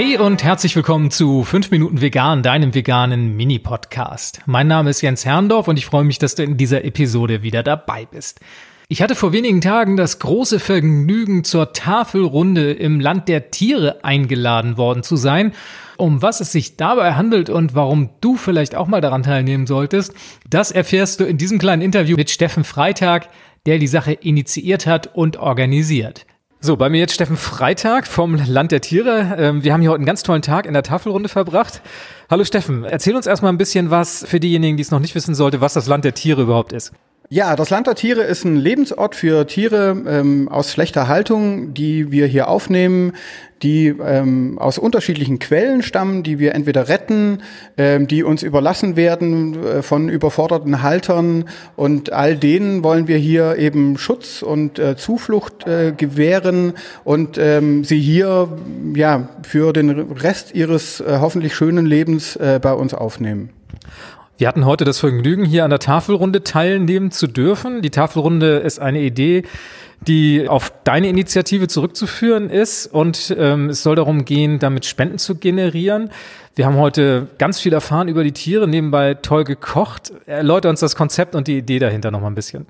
Hey und herzlich willkommen zu 5 Minuten Vegan, deinem veganen Mini-Podcast. Mein Name ist Jens Herndorf und ich freue mich, dass du in dieser Episode wieder dabei bist. Ich hatte vor wenigen Tagen das große Vergnügen, zur Tafelrunde im Land der Tiere eingeladen worden zu sein. Um was es sich dabei handelt und warum du vielleicht auch mal daran teilnehmen solltest, das erfährst du in diesem kleinen Interview mit Steffen Freitag, der die Sache initiiert hat und organisiert. So, bei mir jetzt Steffen Freitag vom Land der Tiere. Ähm, wir haben hier heute einen ganz tollen Tag in der Tafelrunde verbracht. Hallo Steffen, erzähl uns erstmal ein bisschen was für diejenigen, die es noch nicht wissen sollte, was das Land der Tiere überhaupt ist. Ja, das Land der Tiere ist ein Lebensort für Tiere ähm, aus schlechter Haltung, die wir hier aufnehmen, die ähm, aus unterschiedlichen Quellen stammen, die wir entweder retten, ähm, die uns überlassen werden äh, von überforderten Haltern und all denen wollen wir hier eben Schutz und äh, Zuflucht äh, gewähren und ähm, sie hier ja für den Rest ihres äh, hoffentlich schönen Lebens äh, bei uns aufnehmen. Wir hatten heute das Vergnügen, hier an der Tafelrunde teilnehmen zu dürfen. Die Tafelrunde ist eine Idee, die auf deine Initiative zurückzuführen ist und ähm, es soll darum gehen, damit Spenden zu generieren. Wir haben heute ganz viel erfahren über die Tiere, nebenbei toll gekocht. Erläuter uns das Konzept und die Idee dahinter noch mal ein bisschen.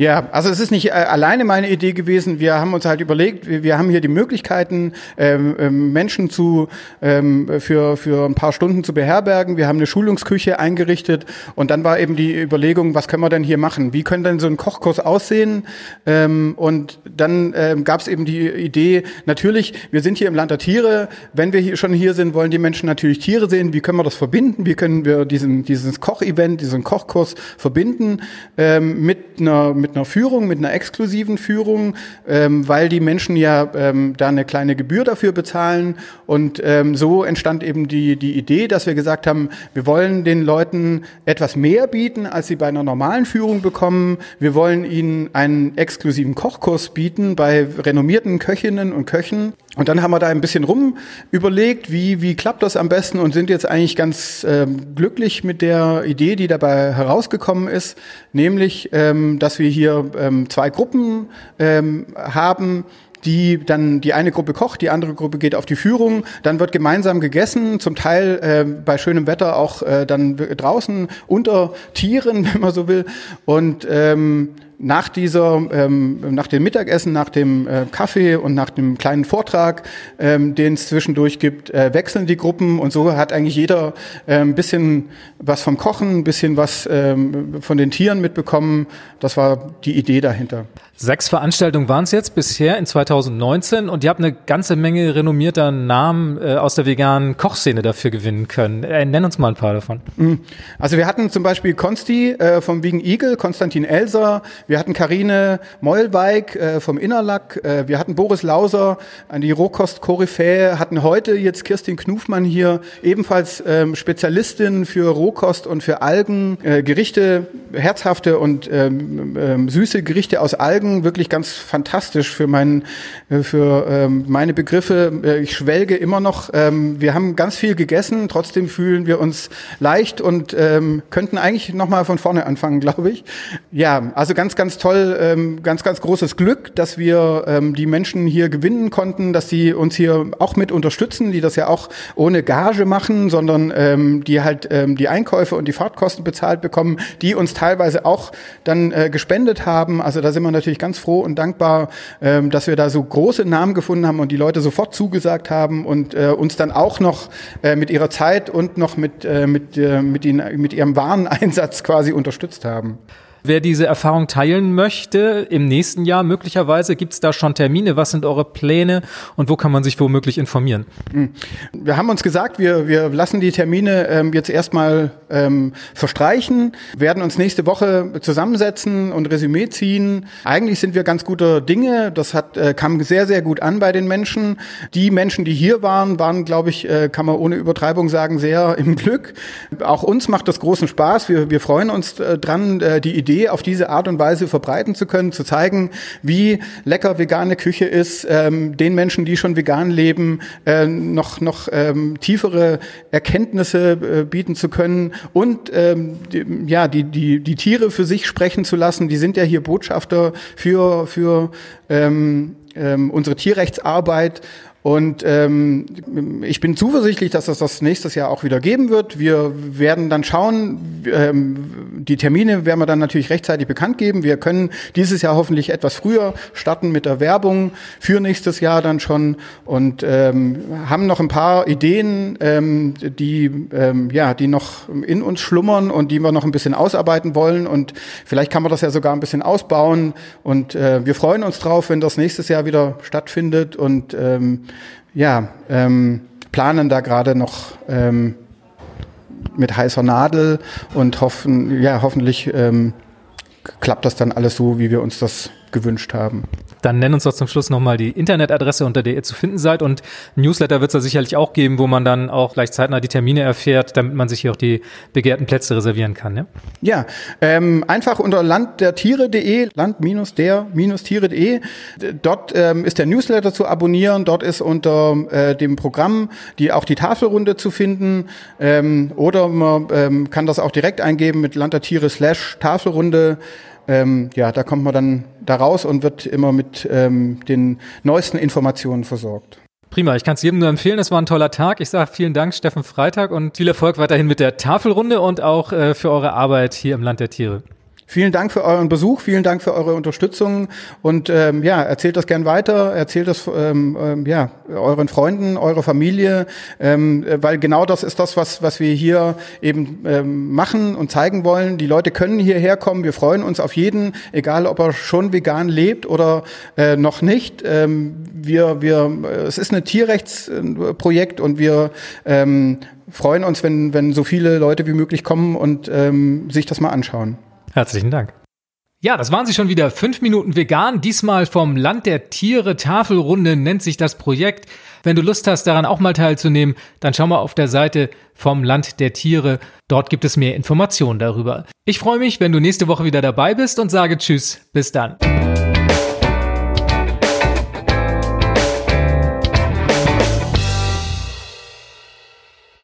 Ja, also es ist nicht äh, alleine meine Idee gewesen. Wir haben uns halt überlegt, wir, haben hier die Möglichkeiten, ähm, ähm, Menschen zu ähm, für für ein paar Stunden zu beherbergen. Wir haben eine Schulungsküche eingerichtet und dann war eben die Überlegung, was können wir denn hier machen? Wie könnte denn so ein Kochkurs aussehen? Ähm, und dann ähm, gab es eben die Idee, natürlich, wir sind hier im Land der Tiere. Wenn wir hier schon hier sind, wollen die Menschen natürlich Tiere sehen. Wie können wir das verbinden? Wie können wir diesen dieses Kochevent, diesen Kochkurs verbinden ähm, mit einer mit mit einer Führung, mit einer exklusiven Führung, ähm, weil die Menschen ja ähm, da eine kleine Gebühr dafür bezahlen. Und ähm, so entstand eben die, die Idee, dass wir gesagt haben, wir wollen den Leuten etwas mehr bieten, als sie bei einer normalen Führung bekommen. Wir wollen ihnen einen exklusiven Kochkurs bieten bei renommierten Köchinnen und Köchen. Und dann haben wir da ein bisschen rum überlegt, wie, wie klappt das am besten und sind jetzt eigentlich ganz ähm, glücklich mit der Idee, die dabei herausgekommen ist, nämlich, ähm, dass wir hier ähm, zwei Gruppen ähm, haben, die dann die eine Gruppe kocht, die andere Gruppe geht auf die Führung, dann wird gemeinsam gegessen, zum Teil äh, bei schönem Wetter auch äh, dann draußen unter Tieren, wenn man so will. Und ähm, nach dieser, ähm, nach dem Mittagessen, nach dem äh, Kaffee und nach dem kleinen Vortrag, ähm, den es zwischendurch gibt, äh, wechseln die Gruppen und so hat eigentlich jeder äh, ein bisschen was vom Kochen, ein bisschen was ähm, von den Tieren mitbekommen. Das war die Idee dahinter. Sechs Veranstaltungen waren es jetzt bisher in 2019 und ihr habt eine ganze Menge renommierter Namen äh, aus der veganen Kochszene dafür gewinnen können. Äh, nenn uns mal ein paar davon. Mhm. Also wir hatten zum Beispiel Konsti äh, vom Vegan Eagle, Konstantin Elser, wir hatten Karine Mollweig äh, vom Innerlack, äh, wir hatten Boris Lauser an die Rohkost-Koryphäe, hatten heute jetzt Kirstin Knufmann hier, ebenfalls ähm, Spezialistin für Rohkost und für Algen, äh, Gerichte, herzhafte und ähm, ähm, süße Gerichte aus Algen, wirklich ganz fantastisch für, mein, äh, für ähm, meine Begriffe. Äh, ich schwelge immer noch. Ähm, wir haben ganz viel gegessen, trotzdem fühlen wir uns leicht und ähm, könnten eigentlich nochmal von vorne anfangen, glaube ich. Ja, also ganz, ganz toll, ähm, ganz, ganz großes Glück, dass wir ähm, die Menschen hier gewinnen konnten, dass sie uns hier auch mit unterstützen, die das ja auch ohne Gage machen, sondern ähm, die halt ähm, die Einkäufe und die Fahrtkosten bezahlt bekommen, die uns teilweise auch dann äh, gespendet haben. Also da sind wir natürlich ganz froh und dankbar, ähm, dass wir da so große Namen gefunden haben und die Leute sofort zugesagt haben und äh, uns dann auch noch äh, mit ihrer Zeit und noch mit, äh, mit, äh, mit, ihnen, mit ihrem Wareneinsatz quasi unterstützt haben. Wer diese Erfahrung teilen möchte, im nächsten Jahr möglicherweise, gibt es da schon Termine? Was sind eure Pläne und wo kann man sich womöglich informieren? Hm. Wir haben uns gesagt, wir, wir lassen die Termine ähm, jetzt erstmal ähm, verstreichen, werden uns nächste Woche zusammensetzen und Resümee ziehen. Eigentlich sind wir ganz guter Dinge. Das hat, äh, kam sehr, sehr gut an bei den Menschen. Die Menschen, die hier waren, waren, glaube ich, äh, kann man ohne Übertreibung sagen, sehr im Glück. Auch uns macht das großen Spaß. Wir, wir freuen uns äh, dran, äh, die Idee Idee auf diese Art und Weise verbreiten zu können, zu zeigen, wie lecker vegane Küche ist, ähm, den Menschen, die schon vegan leben, äh, noch, noch ähm, tiefere Erkenntnisse äh, bieten zu können und ähm, die, ja, die, die, die Tiere für sich sprechen zu lassen. Die sind ja hier Botschafter für, für ähm, ähm, unsere Tierrechtsarbeit Und ähm, ich bin zuversichtlich, dass es das nächstes Jahr auch wieder geben wird. Wir werden dann schauen, ähm, die Termine werden wir dann natürlich rechtzeitig bekannt geben. Wir können dieses Jahr hoffentlich etwas früher starten mit der Werbung für nächstes Jahr dann schon und ähm, haben noch ein paar Ideen, ähm, die ähm, ja, die noch in uns schlummern und die wir noch ein bisschen ausarbeiten wollen. Und vielleicht kann man das ja sogar ein bisschen ausbauen. Und äh, wir freuen uns drauf, wenn das nächstes Jahr wieder stattfindet und ähm, ja, ähm, planen da gerade noch ähm, mit heißer Nadel und hoffen, ja, hoffentlich ähm, klappt das dann alles so, wie wir uns das gewünscht haben. Dann nenn uns doch zum Schluss nochmal die Internetadresse, unter der ihr zu finden seid. Und Newsletter wird es da sicherlich auch geben, wo man dann auch gleich zeitnah die Termine erfährt, damit man sich hier auch die begehrten Plätze reservieren kann. Ja, ja ähm, einfach unter landdertiere.de, land-der-tiere.de. Dort ähm, ist der Newsletter zu abonnieren. Dort ist unter äh, dem Programm die auch die Tafelrunde zu finden. Ähm, oder man ähm, kann das auch direkt eingeben mit Land der Tiere slash Tafelrunde ähm, ja, da kommt man dann da raus und wird immer mit ähm, den neuesten Informationen versorgt. Prima, ich kann es jedem nur empfehlen. Es war ein toller Tag. Ich sage vielen Dank, Steffen Freitag, und viel Erfolg weiterhin mit der Tafelrunde und auch äh, für eure Arbeit hier im Land der Tiere. Vielen Dank für euren Besuch, vielen Dank für eure Unterstützung und ähm, ja, erzählt das gern weiter, erzählt das ähm, ähm, ja euren Freunden, eurer Familie, ähm, weil genau das ist das, was was wir hier eben ähm, machen und zeigen wollen. Die Leute können hierher kommen. Wir freuen uns auf jeden, egal ob er schon vegan lebt oder äh, noch nicht. Ähm, wir wir es ist ein Tierrechtsprojekt und wir ähm, freuen uns, wenn wenn so viele Leute wie möglich kommen und ähm, sich das mal anschauen. Herzlichen Dank. Ja, das waren sie schon wieder. Fünf Minuten vegan. Diesmal vom Land der Tiere. Tafelrunde nennt sich das Projekt. Wenn du Lust hast, daran auch mal teilzunehmen, dann schau mal auf der Seite vom Land der Tiere. Dort gibt es mehr Informationen darüber. Ich freue mich, wenn du nächste Woche wieder dabei bist und sage Tschüss. Bis dann.